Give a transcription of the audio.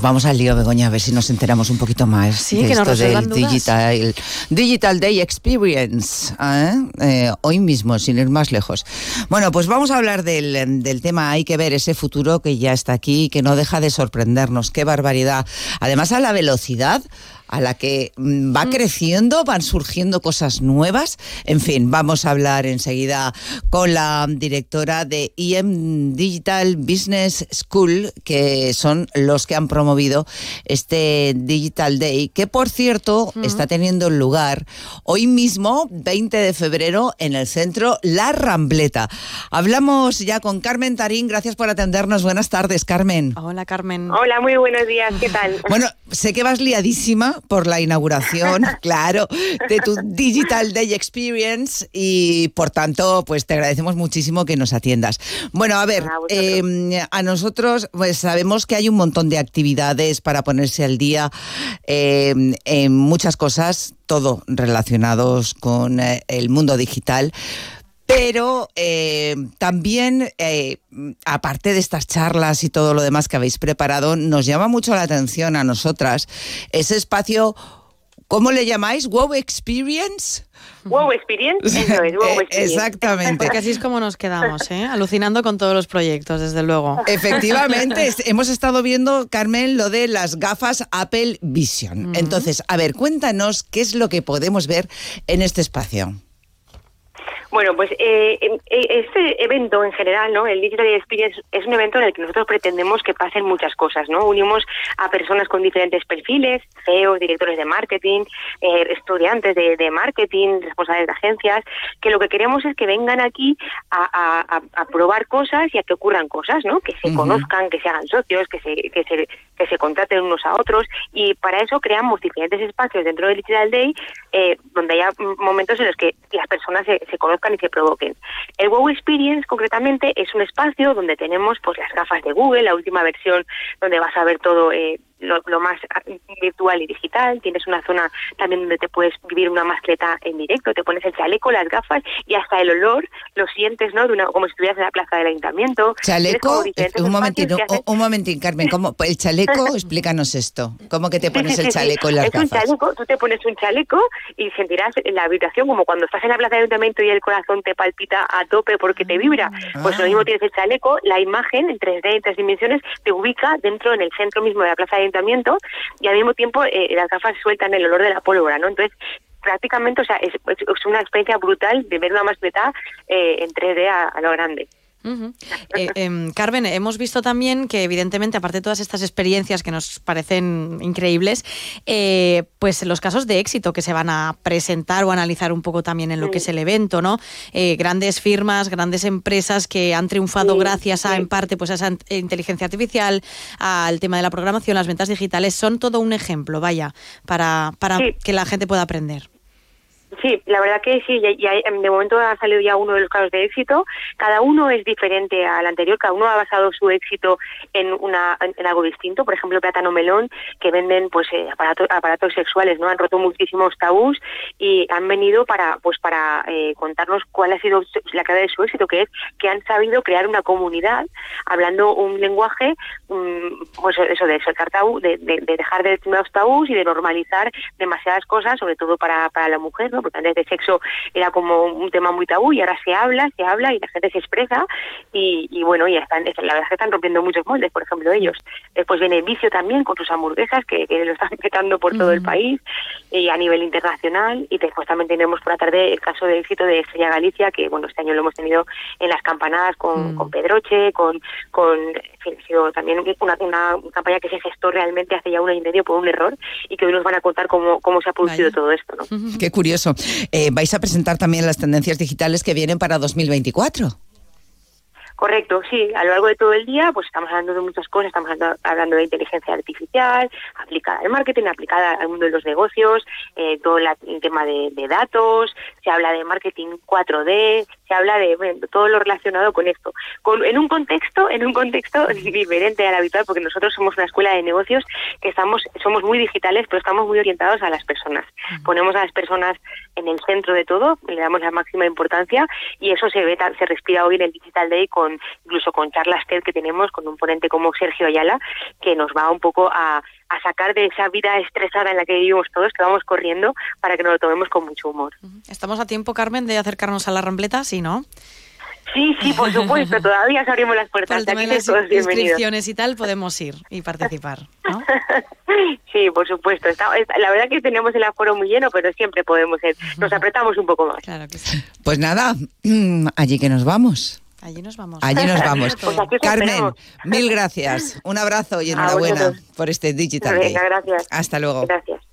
Vamos al lío, Begoña, a ver si nos enteramos un poquito más sí, de que esto del digital, digital Day Experience, ¿eh? Eh, hoy mismo, sin ir más lejos. Bueno, pues vamos a hablar del, del, tema, hay que ver ese futuro que ya está aquí y que no deja de sorprendernos, qué barbaridad. Además, a la velocidad a la que mm, va mm. creciendo, van surgiendo cosas nuevas. En fin, vamos a hablar enseguida con la directora de IM Digital Business School, que son los que han promovido este Digital Day, que por cierto está teniendo lugar hoy mismo, 20 de febrero, en el centro La Rambleta. Hablamos ya con Carmen Tarín, gracias por atendernos. Buenas tardes, Carmen. Hola, Carmen. Hola, muy buenos días, ¿qué tal? Bueno, sé que vas liadísima por la inauguración, claro, de tu Digital Day Experience y por tanto, pues te agradecemos muchísimo que nos atiendas. Bueno, a ver, em, a nosotros pues sabemos que hay un montón de actividades para ponerse al día em, en muchas cosas, todo relacionados con eh, el mundo digital. Pero eh, también, eh, aparte de estas charlas y todo lo demás que habéis preparado, nos llama mucho la atención a nosotras ese espacio, ¿cómo le llamáis? ¿Wow Experience? Wow Experience, eso es, wow Experience. Exactamente. Porque así es como nos quedamos, ¿eh? alucinando con todos los proyectos, desde luego. Efectivamente, hemos estado viendo, Carmen, lo de las gafas Apple Vision. Entonces, a ver, cuéntanos qué es lo que podemos ver en este espacio. Bueno, pues eh, em, eh, este evento en general, ¿no? El Digital Experience es un evento en el que nosotros pretendemos que pasen muchas cosas, ¿no? Unimos a personas con diferentes perfiles, CEOs, directores de marketing, eh, estudiantes de, marketing, responsables de agencias, que lo que queremos es que vengan aquí a, probar cosas y a que ocurran cosas, ¿no? Que se conozcan, que se hagan socios, que se, que se, que se contraten unos a otros y para eso creamos diferentes espacios dentro del Digital Day donde haya momentos en los que las personas se, se y se provoquen. El Wow Experience, concretamente, es un espacio donde tenemos pues las gafas de Google, la última versión donde vas a ver todo eh, lo, más virtual y digital. Tienes una zona también donde te puedes vivir una mascleta en directo, te pones el chaleco, las gafas y hasta el olor lo sientes, ¿no? De una, como si estuvieras en la plaza del ayuntamiento. Chaleco, un momentito, un momentín, Carmen, ¿cómo, el chaleco, explícanos esto. ¿Cómo que te pones el chaleco y las es gafas? Un chaleco, tú te pones un chaleco y sentirás la vibración como cuando estás en la plaza del ayuntamiento y el corazón te palpita a tope porque te vibra. Pues lo mismo ah. tienes el chaleco, la imagen en 3D, en tres dimensiones, te ubica dentro en el centro mismo de la plaza del y al mismo tiempo eh, las gafas sueltan el olor de la pólvora, ¿no? Entonces, prácticamente, o sea, es, una experiencia brutal de ver una mascleta eh, en 3D a lo grande. Eh, em, Carmen, hemos visto también que evidentemente, aparte de todas estas experiencias que nos parecen increíbles, eh, pues los casos de éxito que se van a presentar o analizar un poco también en lo que es el evento, ¿no? Eh, grandes firmas, grandes empresas que han triunfado gracias a, en parte, pues a esa inteligencia artificial, al tema de la programación, las ventas digitales, son todo un ejemplo, vaya, para, para que la gente pueda aprender. Sí, la verdad que sí, ya, de momento ha salido ya uno de los casos de éxito. Cada uno es diferente al anterior, cada uno ha basado su éxito en, una, en, algo distinto. Por ejemplo, Plátano Melón, que venden pues eh, aparatos, aparatos sexuales, ¿no? Han roto muchísimos tabús y han venido para pues para eh, contarnos cuál ha sido la clave de su éxito, que es que han sabido crear una comunidad hablando un lenguaje, mm, pues eso de soltar tabú, de, de, de dejar de los tabús y de normalizar demasiadas cosas, sobre todo para, para la mujer, ¿no? Porque antes de sexo era como un tema muy tabú y ahora se habla, se habla y la gente se expresa y, bueno, ya están, la verdad es que están rompiendo muchos moldes, por ejemplo, ellos. Después viene Vicio también con sus hamburguesas que, lo están petando por todo el país y a nivel internacional y después también tenemos por la tarde el caso de éxito de Estrella Galicia que bueno, este año lo hemos tenido en las campanadas con, con Pedroche, con, con también una, una campaña que se gestó realmente hace ya un año y medio por un error y que hoy nos van a contar cómo, cómo se ha producido todo esto. ¿no? Qué curioso. Eh, vais a presentar también las tendencias digitales que vienen para 2024. Correcto, sí. A lo largo de todo el día, pues estamos hablando de muchas cosas. Estamos hablando de inteligencia artificial, aplicada al marketing, aplicada al mundo de los negocios, eh, todo el tema de, datos. Se habla de marketing 4D, se habla de todo lo relacionado con esto. Con, en un contexto, en un contexto diferente al habitual, porque nosotros somos una escuela de negocios que estamos, somos muy digitales, pero estamos muy orientados a las personas. Ponemos a las personas en el centro de todo, le damos la máxima importancia y eso se ve, se respira hoy en el Digital Day con con incluso con charlas TED que tenemos con un ponente como Sergio Ayala, que nos va un poco a, a sacar de esa vida estresada en la que vivimos todos, que vamos corriendo, para que nos lo tomemos con mucho humor. ¿Estamos a tiempo, Carmen, de acercarnos a la rampleta? Sí, ¿no? Sí, sí, por supuesto, todavía abrimos las puertas. Por el de las inscripciones y tal, podemos ir y participar, ¿no? sí, por supuesto. la verdad que tenemos el aforo muy lleno, pero siempre podemos ir. Nos apretamos un poco más. Claro que sí. Pues nada, allí que nos vamos. Allí nos vamos. Allí nos vamos. Pues Carmen, mil gracias. Un abrazo y enhorabuena por este Digital Day. gracias. Hasta luego. Gracias.